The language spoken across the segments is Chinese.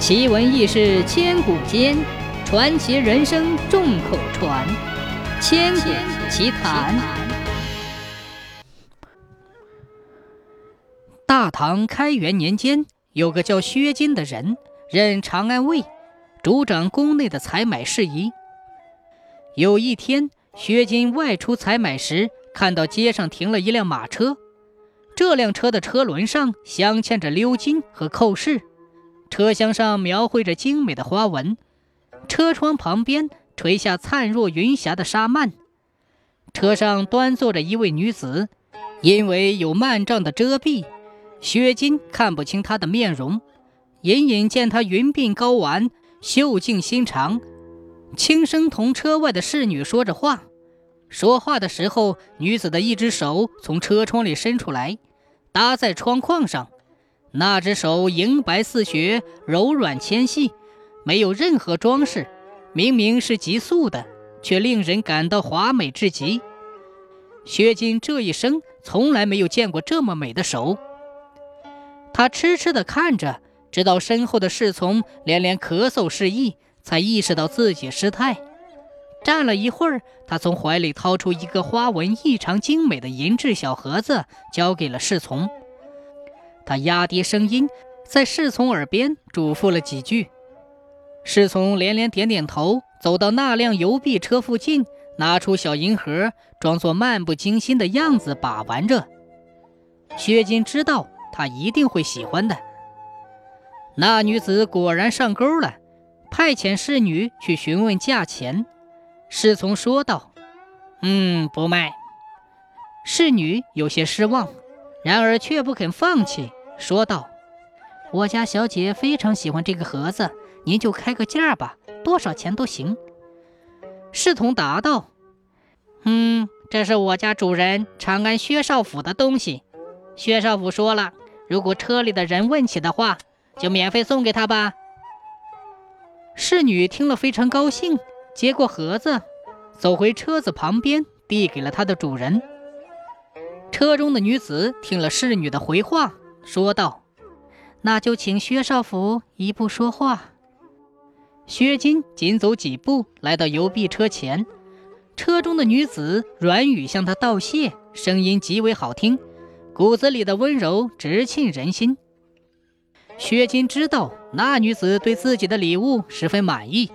奇闻异事千古间，传奇人生众口传。千古奇谈。大唐开元年间，有个叫薛金的人，任长安尉，主掌宫内的采买事宜。有一天，薛金外出采买时，看到街上停了一辆马车，这辆车的车轮上镶嵌着鎏金和扣饰。车厢上描绘着精美的花纹，车窗旁边垂下灿若云霞的纱幔。车上端坐着一位女子，因为有幔帐的遮蔽，薛金看不清她的面容，隐隐见她云鬓高挽，秀颈心长，轻声同车外的侍女说着话。说话的时候，女子的一只手从车窗里伸出来，搭在窗框上。那只手莹白似雪，柔软纤细，没有任何装饰，明明是极素的，却令人感到华美至极。薛金这一生从来没有见过这么美的手。他痴痴地看着，直到身后的侍从连连咳嗽示意，才意识到自己失态。站了一会儿，他从怀里掏出一个花纹异常精美的银质小盒子，交给了侍从。他压低声音，在侍从耳边嘱咐了几句。侍从连连点点头，走到那辆邮币车附近，拿出小银盒，装作漫不经心的样子把玩着。薛金知道他一定会喜欢的。那女子果然上钩了，派遣侍女去询问价钱。侍从说道：“嗯，不卖。”侍女有些失望。然而却不肯放弃，说道：“我家小姐非常喜欢这个盒子，您就开个价吧，多少钱都行。”侍童答道：“嗯，这是我家主人长安薛少府的东西。薛少府说了，如果车里的人问起的话，就免费送给他吧。”侍女听了非常高兴，接过盒子，走回车子旁边，递给了他的主人。车中的女子听了侍女的回话，说道：“那就请薛少府一步说话。”薛金紧走几步，来到邮币车前，车中的女子软语向他道谢，声音极为好听，骨子里的温柔直沁人心。薛金知道那女子对自己的礼物十分满意，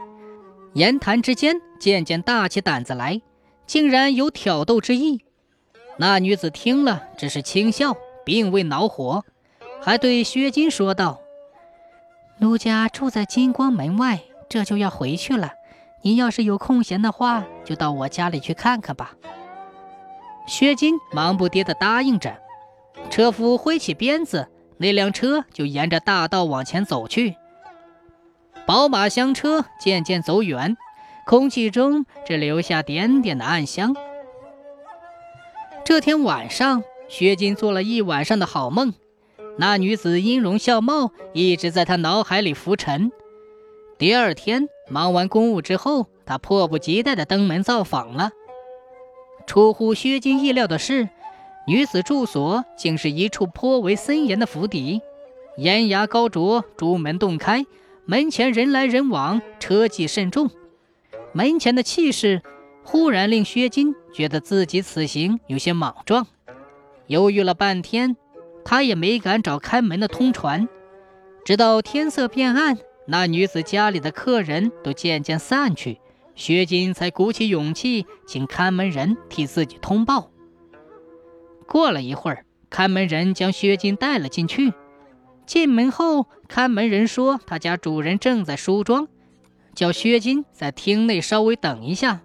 言谈之间渐渐大起胆子来，竟然有挑逗之意。那女子听了，只是轻笑，并未恼火，还对薛金说道：“奴家住在金光门外，这就要回去了。您要是有空闲的话，就到我家里去看看吧。”薛金忙不迭地答应着。车夫挥起鞭子，那辆车就沿着大道往前走去。宝马香车渐渐走远，空气中只留下点点的暗香。这天晚上，薛金做了一晚上的好梦，那女子音容笑貌一直在他脑海里浮沉。第二天忙完公务之后，他迫不及待地登门造访了。出乎薛金意料的是，女子住所竟是一处颇为森严的府邸，檐牙高啄，朱门洞开，门前人来人往，车迹甚重，门前的气势。忽然令薛金觉得自己此行有些莽撞，犹豫了半天，他也没敢找看门的通传。直到天色变暗，那女子家里的客人都渐渐散去，薛金才鼓起勇气请看门人替自己通报。过了一会儿，看门人将薛金带了进去。进门后，看门人说他家主人正在梳妆，叫薛金在厅内稍微等一下。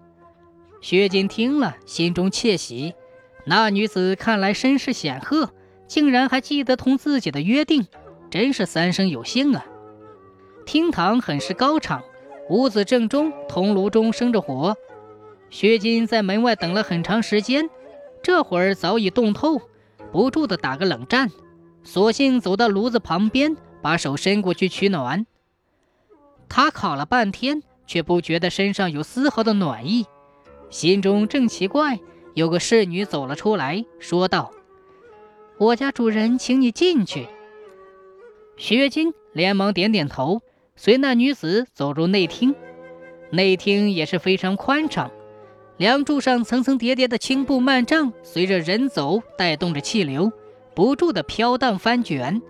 薛金听了，心中窃喜。那女子看来身世显赫，竟然还记得同自己的约定，真是三生有幸啊！厅堂很是高敞，屋子正中铜炉中生着火。薛金在门外等了很长时间，这会儿早已冻透，不住的打个冷战，索性走到炉子旁边，把手伸过去取暖。他烤了半天，却不觉得身上有丝毫的暖意。心中正奇怪，有个侍女走了出来，说道：“我家主人请你进去。”薛金连忙点点头，随那女子走入内厅。内厅也是非常宽敞，梁柱上层层叠叠的青布幔帐，随着人走带动着气流，不住的飘荡翻卷。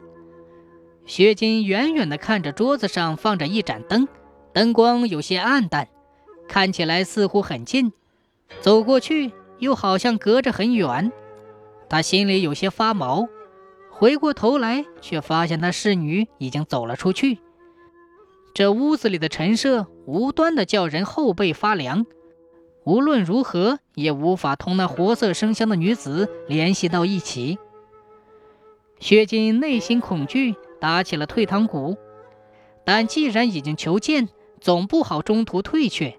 薛金远远地看着桌子上放着一盏灯，灯光有些暗淡，看起来似乎很近，走过去又好像隔着很远。他心里有些发毛，回过头来却发现那侍女已经走了出去。这屋子里的陈设无端的叫人后背发凉，无论如何也无法同那活色生香的女子联系到一起。薛金内心恐惧，打起了退堂鼓。但既然已经求见，总不好中途退却，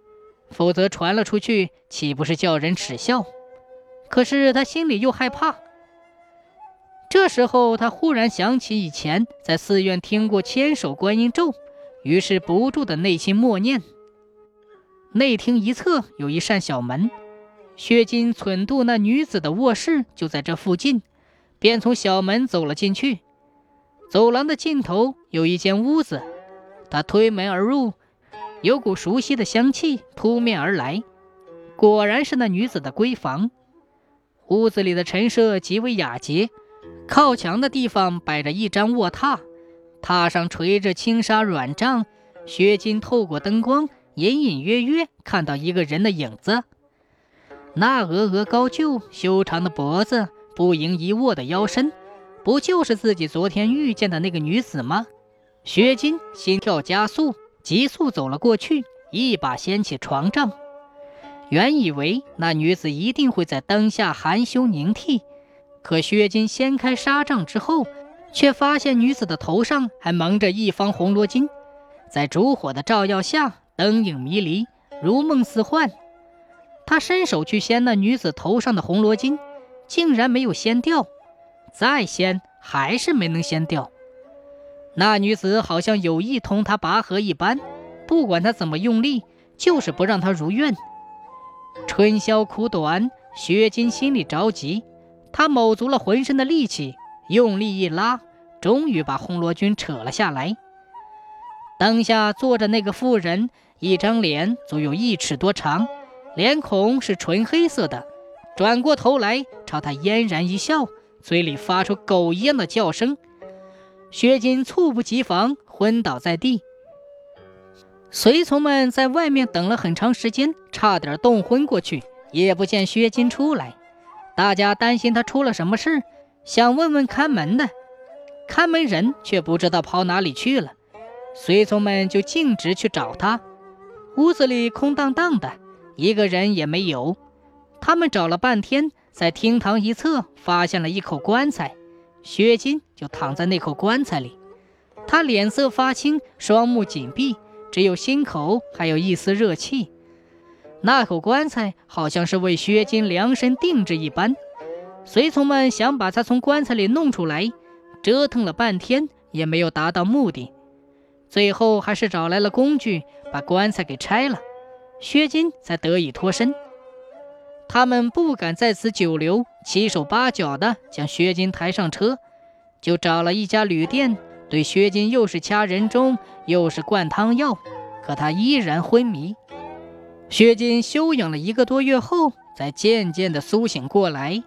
否则传了出去，岂不是叫人耻笑？可是他心里又害怕。这时候，他忽然想起以前在寺院听过千手观音咒。于是不住的内心默念。内厅一侧有一扇小门，薛金忖度那女子的卧室就在这附近，便从小门走了进去。走廊的尽头有一间屋子，他推门而入，有股熟悉的香气扑面而来，果然是那女子的闺房。屋子里的陈设极为雅洁，靠墙的地方摆着一张卧榻。榻上垂着轻纱软帐，薛金透过灯光，隐隐约约看到一个人的影子。那峨峨高就、修长的脖子、不盈一握的腰身，不就是自己昨天遇见的那个女子吗？薛金心跳加速，急速走了过去，一把掀起床帐。原以为那女子一定会在灯下含羞凝涕，可薛金掀开纱帐之后。却发现女子的头上还蒙着一方红罗巾，在烛火的照耀下，灯影迷离，如梦似幻。他伸手去掀那女子头上的红罗巾，竟然没有掀掉，再掀还是没能掀掉。那女子好像有意同他拔河一般，不管他怎么用力，就是不让他如愿。春宵苦短，薛金心里着急，他卯足了浑身的力气。用力一拉，终于把红罗军扯了下来。灯下坐着那个妇人，一张脸足有一尺多长，脸孔是纯黑色的。转过头来朝他嫣然一笑，嘴里发出狗一样的叫声。薛金猝不及防，昏倒在地。随从们在外面等了很长时间，差点冻昏过去，也不见薛金出来。大家担心他出了什么事。想问问看门的，看门人却不知道跑哪里去了。随从们就径直去找他。屋子里空荡荡的，一个人也没有。他们找了半天，在厅堂一侧发现了一口棺材，薛金就躺在那口棺材里。他脸色发青，双目紧闭，只有心口还有一丝热气。那口棺材好像是为薛金量身定制一般。随从们想把他从棺材里弄出来，折腾了半天也没有达到目的，最后还是找来了工具，把棺材给拆了，薛金才得以脱身。他们不敢在此久留，七手八脚的将薛金抬上车，就找了一家旅店，对薛金又是掐人中，又是灌汤药，可他依然昏迷。薛金休养了一个多月后，才渐渐的苏醒过来。